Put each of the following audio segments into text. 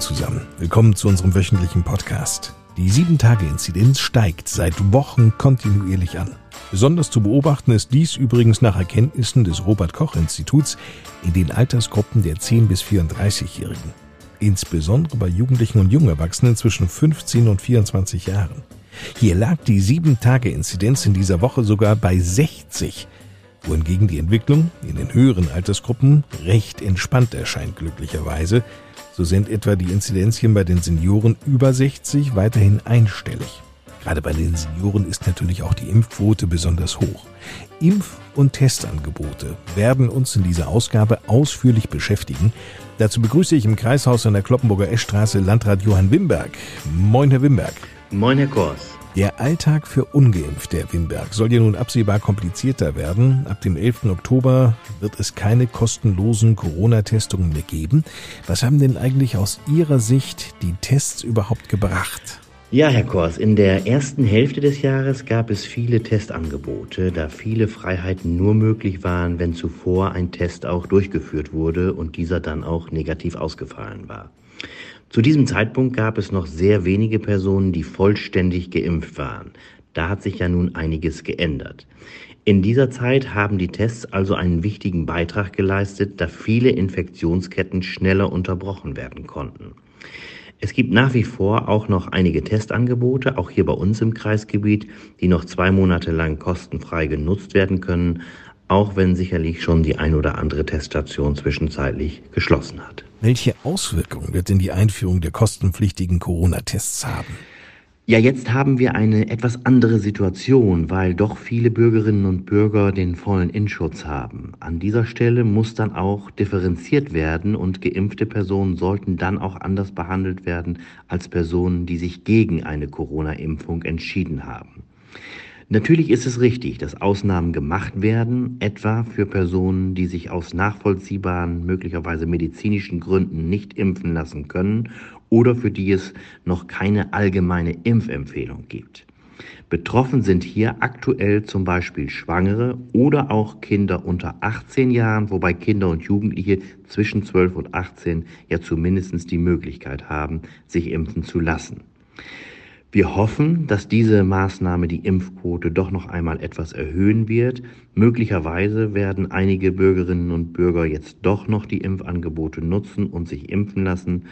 Zusammen. Willkommen zu unserem wöchentlichen Podcast. Die 7-Tage-Inzidenz steigt seit Wochen kontinuierlich an. Besonders zu beobachten ist dies übrigens nach Erkenntnissen des Robert Koch Instituts in den Altersgruppen der 10 bis 34-Jährigen. Insbesondere bei Jugendlichen und Jungerwachsenen zwischen 15 und 24 Jahren. Hier lag die 7-Tage-Inzidenz in dieser Woche sogar bei 60, wohingegen die Entwicklung in den höheren Altersgruppen recht entspannt erscheint glücklicherweise. So sind etwa die Inzidenzien bei den Senioren über 60 weiterhin einstellig. Gerade bei den Senioren ist natürlich auch die Impfquote besonders hoch. Impf- und Testangebote werden uns in dieser Ausgabe ausführlich beschäftigen. Dazu begrüße ich im Kreishaus an der Kloppenburger Eschstraße Landrat Johann Wimberg. Moin, Herr Wimberg. Moin, Herr Kors. Der Alltag für Ungeimpfte, Herr Wimberg, soll ja nun absehbar komplizierter werden. Ab dem 11. Oktober wird es keine kostenlosen Corona-Testungen mehr geben. Was haben denn eigentlich aus Ihrer Sicht die Tests überhaupt gebracht? Ja, Herr Kors, in der ersten Hälfte des Jahres gab es viele Testangebote, da viele Freiheiten nur möglich waren, wenn zuvor ein Test auch durchgeführt wurde und dieser dann auch negativ ausgefallen war. Zu diesem Zeitpunkt gab es noch sehr wenige Personen, die vollständig geimpft waren. Da hat sich ja nun einiges geändert. In dieser Zeit haben die Tests also einen wichtigen Beitrag geleistet, da viele Infektionsketten schneller unterbrochen werden konnten. Es gibt nach wie vor auch noch einige Testangebote, auch hier bei uns im Kreisgebiet, die noch zwei Monate lang kostenfrei genutzt werden können, auch wenn sicherlich schon die ein oder andere Teststation zwischenzeitlich geschlossen hat. Welche Auswirkungen wird denn die Einführung der kostenpflichtigen Corona-Tests haben? Ja, jetzt haben wir eine etwas andere Situation, weil doch viele Bürgerinnen und Bürger den vollen Innenschutz haben. An dieser Stelle muss dann auch differenziert werden und geimpfte Personen sollten dann auch anders behandelt werden als Personen, die sich gegen eine Corona-Impfung entschieden haben. Natürlich ist es richtig, dass Ausnahmen gemacht werden, etwa für Personen, die sich aus nachvollziehbaren, möglicherweise medizinischen Gründen nicht impfen lassen können oder für die es noch keine allgemeine Impfempfehlung gibt. Betroffen sind hier aktuell zum Beispiel Schwangere oder auch Kinder unter 18 Jahren, wobei Kinder und Jugendliche zwischen 12 und 18 ja zumindest die Möglichkeit haben, sich impfen zu lassen. Wir hoffen, dass diese Maßnahme die Impfquote doch noch einmal etwas erhöhen wird. Möglicherweise werden einige Bürgerinnen und Bürger jetzt doch noch die Impfangebote nutzen und sich impfen lassen,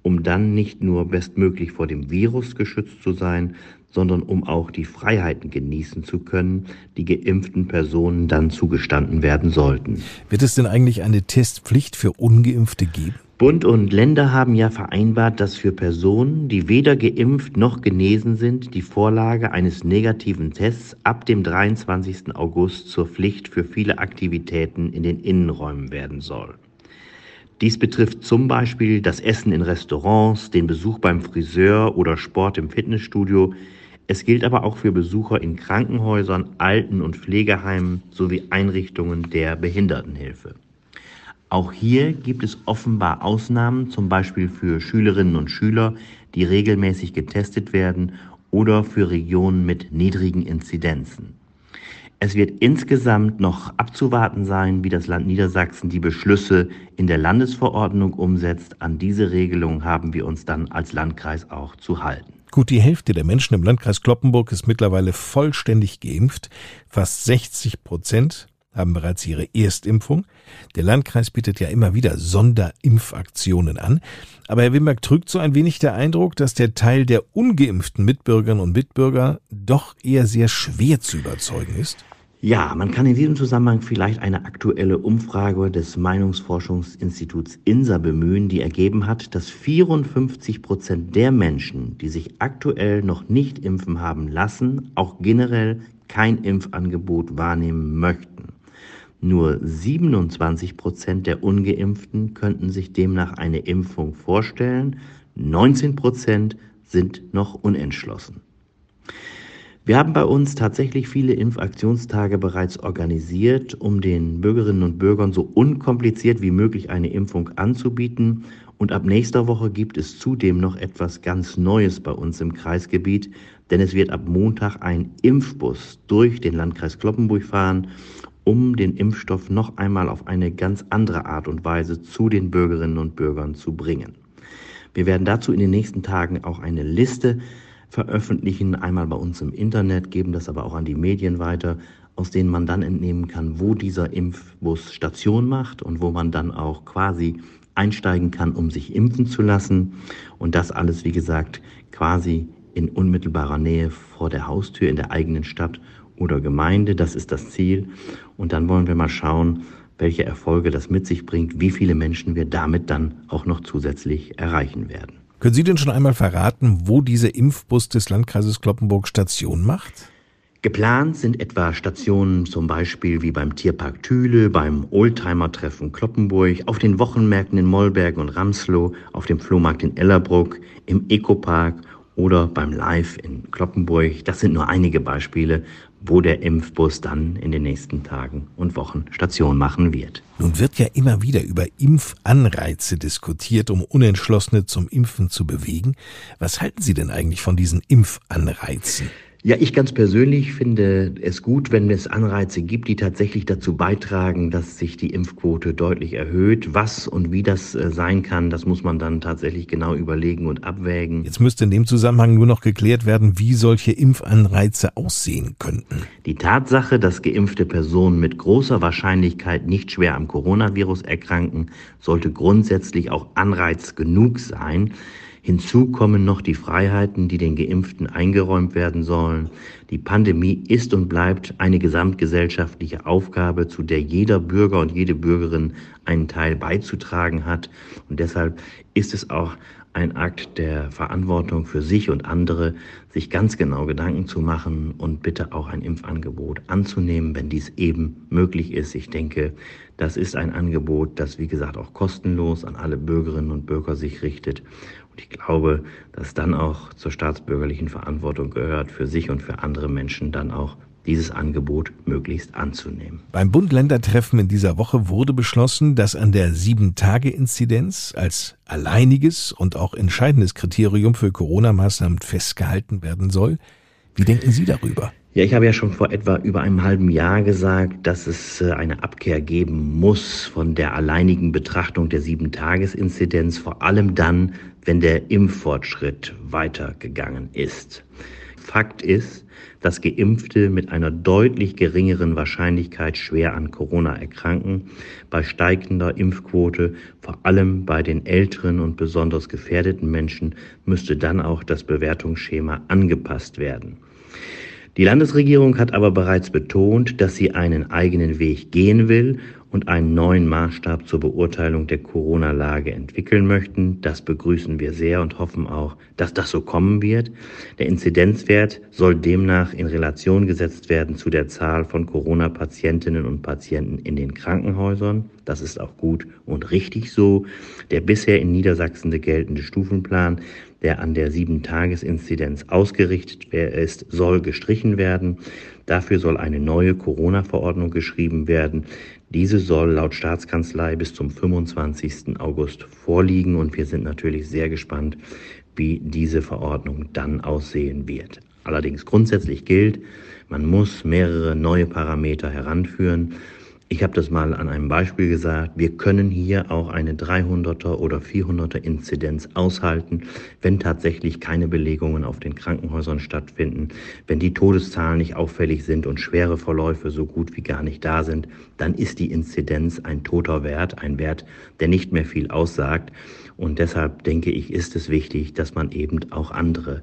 um dann nicht nur bestmöglich vor dem Virus geschützt zu sein, sondern um auch die Freiheiten genießen zu können, die geimpften Personen dann zugestanden werden sollten. Wird es denn eigentlich eine Testpflicht für ungeimpfte geben? Bund und Länder haben ja vereinbart, dass für Personen, die weder geimpft noch genesen sind, die Vorlage eines negativen Tests ab dem 23. August zur Pflicht für viele Aktivitäten in den Innenräumen werden soll. Dies betrifft zum Beispiel das Essen in Restaurants, den Besuch beim Friseur oder Sport im Fitnessstudio. Es gilt aber auch für Besucher in Krankenhäusern, Alten- und Pflegeheimen sowie Einrichtungen der Behindertenhilfe. Auch hier gibt es offenbar Ausnahmen, zum Beispiel für Schülerinnen und Schüler, die regelmäßig getestet werden oder für Regionen mit niedrigen Inzidenzen. Es wird insgesamt noch abzuwarten sein, wie das Land Niedersachsen die Beschlüsse in der Landesverordnung umsetzt. An diese Regelung haben wir uns dann als Landkreis auch zu halten. Gut die Hälfte der Menschen im Landkreis Kloppenburg ist mittlerweile vollständig geimpft. Fast 60 Prozent haben bereits ihre Erstimpfung. Der Landkreis bietet ja immer wieder Sonderimpfaktionen an. Aber Herr Wimberg trügt so ein wenig der Eindruck, dass der Teil der ungeimpften Mitbürgerinnen und Mitbürger doch eher sehr schwer zu überzeugen ist. Ja, man kann in diesem Zusammenhang vielleicht eine aktuelle Umfrage des Meinungsforschungsinstituts INSA bemühen, die ergeben hat, dass 54 Prozent der Menschen, die sich aktuell noch nicht impfen haben lassen, auch generell kein Impfangebot wahrnehmen möchten. Nur 27 Prozent der ungeimpften könnten sich demnach eine Impfung vorstellen, 19 Prozent sind noch unentschlossen. Wir haben bei uns tatsächlich viele Impfaktionstage bereits organisiert, um den Bürgerinnen und Bürgern so unkompliziert wie möglich eine Impfung anzubieten. Und ab nächster Woche gibt es zudem noch etwas ganz Neues bei uns im Kreisgebiet, denn es wird ab Montag ein Impfbus durch den Landkreis Kloppenburg fahren, um den Impfstoff noch einmal auf eine ganz andere Art und Weise zu den Bürgerinnen und Bürgern zu bringen. Wir werden dazu in den nächsten Tagen auch eine Liste veröffentlichen, einmal bei uns im Internet, geben das aber auch an die Medien weiter, aus denen man dann entnehmen kann, wo dieser Impfbus Station macht und wo man dann auch quasi einsteigen kann, um sich impfen zu lassen. Und das alles, wie gesagt, quasi in unmittelbarer Nähe vor der Haustür in der eigenen Stadt oder Gemeinde. Das ist das Ziel. Und dann wollen wir mal schauen, welche Erfolge das mit sich bringt, wie viele Menschen wir damit dann auch noch zusätzlich erreichen werden. Können Sie denn schon einmal verraten, wo dieser Impfbus des Landkreises Kloppenburg Station macht? Geplant sind etwa Stationen zum Beispiel wie beim Tierpark Thüle, beim Oldtimer-Treffen Kloppenburg, auf den Wochenmärkten in Mollberg und Ramslow, auf dem Flohmarkt in Ellerbruck, im Ecopark oder beim Live in Kloppenburg. Das sind nur einige Beispiele, wo der Impfbus dann in den nächsten Tagen und Wochen Station machen wird. Nun wird ja immer wieder über Impfanreize diskutiert, um Unentschlossene zum Impfen zu bewegen. Was halten Sie denn eigentlich von diesen Impfanreizen? Ja, ich ganz persönlich finde es gut, wenn es Anreize gibt, die tatsächlich dazu beitragen, dass sich die Impfquote deutlich erhöht. Was und wie das äh, sein kann, das muss man dann tatsächlich genau überlegen und abwägen. Jetzt müsste in dem Zusammenhang nur noch geklärt werden, wie solche Impfanreize aussehen könnten. Die Tatsache, dass geimpfte Personen mit großer Wahrscheinlichkeit nicht schwer am Coronavirus erkranken, sollte grundsätzlich auch Anreiz genug sein, Hinzu kommen noch die Freiheiten, die den Geimpften eingeräumt werden sollen. Die Pandemie ist und bleibt eine gesamtgesellschaftliche Aufgabe, zu der jeder Bürger und jede Bürgerin einen Teil beizutragen hat. Und deshalb ist es auch ein Akt der Verantwortung für sich und andere, sich ganz genau Gedanken zu machen und bitte auch ein Impfangebot anzunehmen, wenn dies eben möglich ist. Ich denke, das ist ein Angebot, das wie gesagt auch kostenlos an alle Bürgerinnen und Bürger sich richtet und ich glaube, dass dann auch zur staatsbürgerlichen Verantwortung gehört, für sich und für andere Menschen dann auch dieses Angebot möglichst anzunehmen. Beim Bund-Länder-Treffen in dieser Woche wurde beschlossen, dass an der Sieben-Tage-Inzidenz als alleiniges und auch entscheidendes Kriterium für Corona-Maßnahmen festgehalten werden soll. Wie denken Sie darüber? Ja, ich habe ja schon vor etwa über einem halben Jahr gesagt, dass es äh, eine Abkehr geben muss von der alleinigen Betrachtung der Sieben-Tages-Inzidenz, vor allem dann, wenn der Impffortschritt weitergegangen ist. Fakt ist, dass Geimpfte mit einer deutlich geringeren Wahrscheinlichkeit schwer an Corona erkranken. Bei steigender Impfquote, vor allem bei den älteren und besonders gefährdeten Menschen, müsste dann auch das Bewertungsschema angepasst werden. Die Landesregierung hat aber bereits betont, dass sie einen eigenen Weg gehen will und einen neuen Maßstab zur Beurteilung der Corona-Lage entwickeln möchten. Das begrüßen wir sehr und hoffen auch, dass das so kommen wird. Der Inzidenzwert soll demnach in Relation gesetzt werden zu der Zahl von Corona-Patientinnen und Patienten in den Krankenhäusern. Das ist auch gut und richtig so. Der bisher in Niedersachsen geltende Stufenplan der an der 7-Tages-Inzidenz ausgerichtet ist, soll gestrichen werden. Dafür soll eine neue Corona-Verordnung geschrieben werden. Diese soll laut Staatskanzlei bis zum 25. August vorliegen und wir sind natürlich sehr gespannt, wie diese Verordnung dann aussehen wird. Allerdings grundsätzlich gilt, man muss mehrere neue Parameter heranführen. Ich habe das mal an einem Beispiel gesagt. Wir können hier auch eine 300er oder 400er Inzidenz aushalten, wenn tatsächlich keine Belegungen auf den Krankenhäusern stattfinden, wenn die Todeszahlen nicht auffällig sind und schwere Verläufe so gut wie gar nicht da sind, dann ist die Inzidenz ein toter Wert, ein Wert, der nicht mehr viel aussagt. Und deshalb denke ich, ist es wichtig, dass man eben auch andere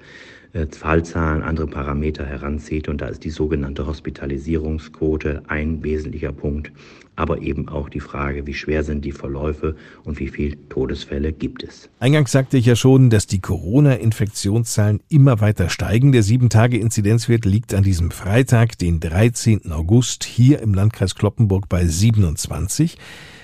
Fallzahlen, andere Parameter heranzieht. Und da ist die sogenannte Hospitalisierungsquote ein wesentlicher Punkt, aber eben auch die Frage, wie schwer sind die Verläufe und wie viele Todesfälle gibt es. Eingangs sagte ich ja schon, dass die Corona-Infektionszahlen immer weiter steigen. Der 7-Tage-Inzidenzwert liegt an diesem Freitag, den 13. August, hier im Landkreis Kloppenburg bei 27.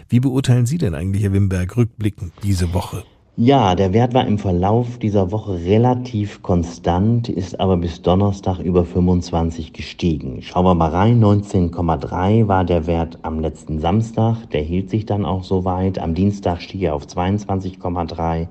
Wie beurteilen Sie denn eigentlich, Herr Wimberg, rückblickend diese Woche? Ja, der Wert war im Verlauf dieser Woche relativ konstant, ist aber bis Donnerstag über 25 gestiegen. Schauen wir mal rein, 19,3 war der Wert am letzten Samstag, der hielt sich dann auch so weit. Am Dienstag stieg er auf 22,3.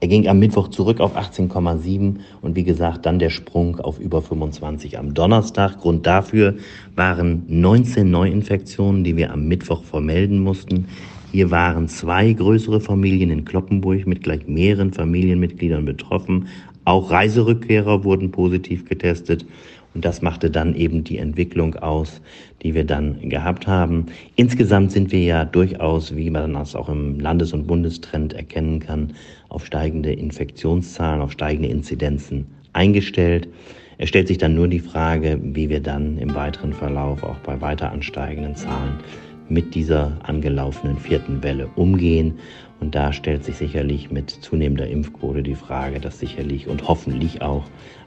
Er ging am Mittwoch zurück auf 18,7 und wie gesagt dann der Sprung auf über 25 am Donnerstag. Grund dafür waren 19 Neuinfektionen, die wir am Mittwoch vermelden mussten. Hier waren zwei größere Familien in Kloppenburg mit gleich mehreren Familienmitgliedern betroffen. Auch Reiserückkehrer wurden positiv getestet. Und das machte dann eben die Entwicklung aus, die wir dann gehabt haben. Insgesamt sind wir ja durchaus, wie man das auch im Landes- und Bundestrend erkennen kann, auf steigende Infektionszahlen, auf steigende Inzidenzen eingestellt. Es stellt sich dann nur die Frage, wie wir dann im weiteren Verlauf auch bei weiter ansteigenden Zahlen mit dieser angelaufenen vierten Welle umgehen. Und da stellt sich sicherlich mit zunehmender Impfquote die Frage, dass sicherlich und hoffentlich auch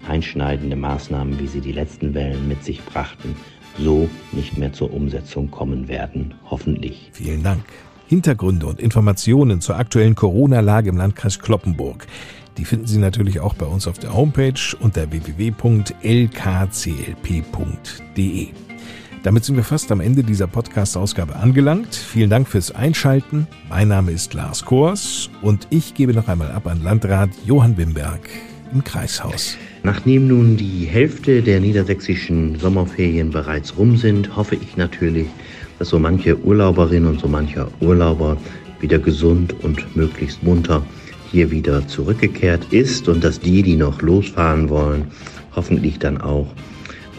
einschneidende Maßnahmen, wie sie die letzten Wellen mit sich brachten, so nicht mehr zur Umsetzung kommen werden. Hoffentlich. Vielen Dank. Hintergründe und Informationen zur aktuellen Corona-Lage im Landkreis Kloppenburg. Die finden Sie natürlich auch bei uns auf der Homepage unter www.lkclp.de. Damit sind wir fast am Ende dieser Podcast-Ausgabe angelangt. Vielen Dank fürs Einschalten. Mein Name ist Lars Kors und ich gebe noch einmal ab an Landrat Johann Wimberg im Kreishaus. Nachdem nun die Hälfte der niedersächsischen Sommerferien bereits rum sind, hoffe ich natürlich, dass so manche Urlauberin und so mancher Urlauber wieder gesund und möglichst munter hier wieder zurückgekehrt ist und dass die, die noch losfahren wollen, hoffentlich dann auch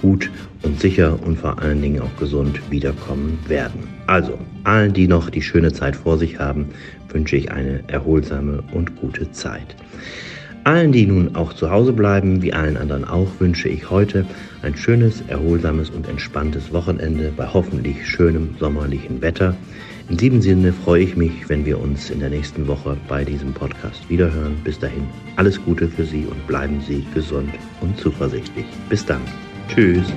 gut und sicher und vor allen Dingen auch gesund wiederkommen werden. Also, allen, die noch die schöne Zeit vor sich haben, wünsche ich eine erholsame und gute Zeit. Allen, die nun auch zu Hause bleiben, wie allen anderen auch, wünsche ich heute ein schönes, erholsames und entspanntes Wochenende bei hoffentlich schönem sommerlichen Wetter. In diesem Sinne freue ich mich, wenn wir uns in der nächsten Woche bei diesem Podcast wiederhören. Bis dahin, alles Gute für Sie und bleiben Sie gesund und zuversichtlich. Bis dann. Tschüss.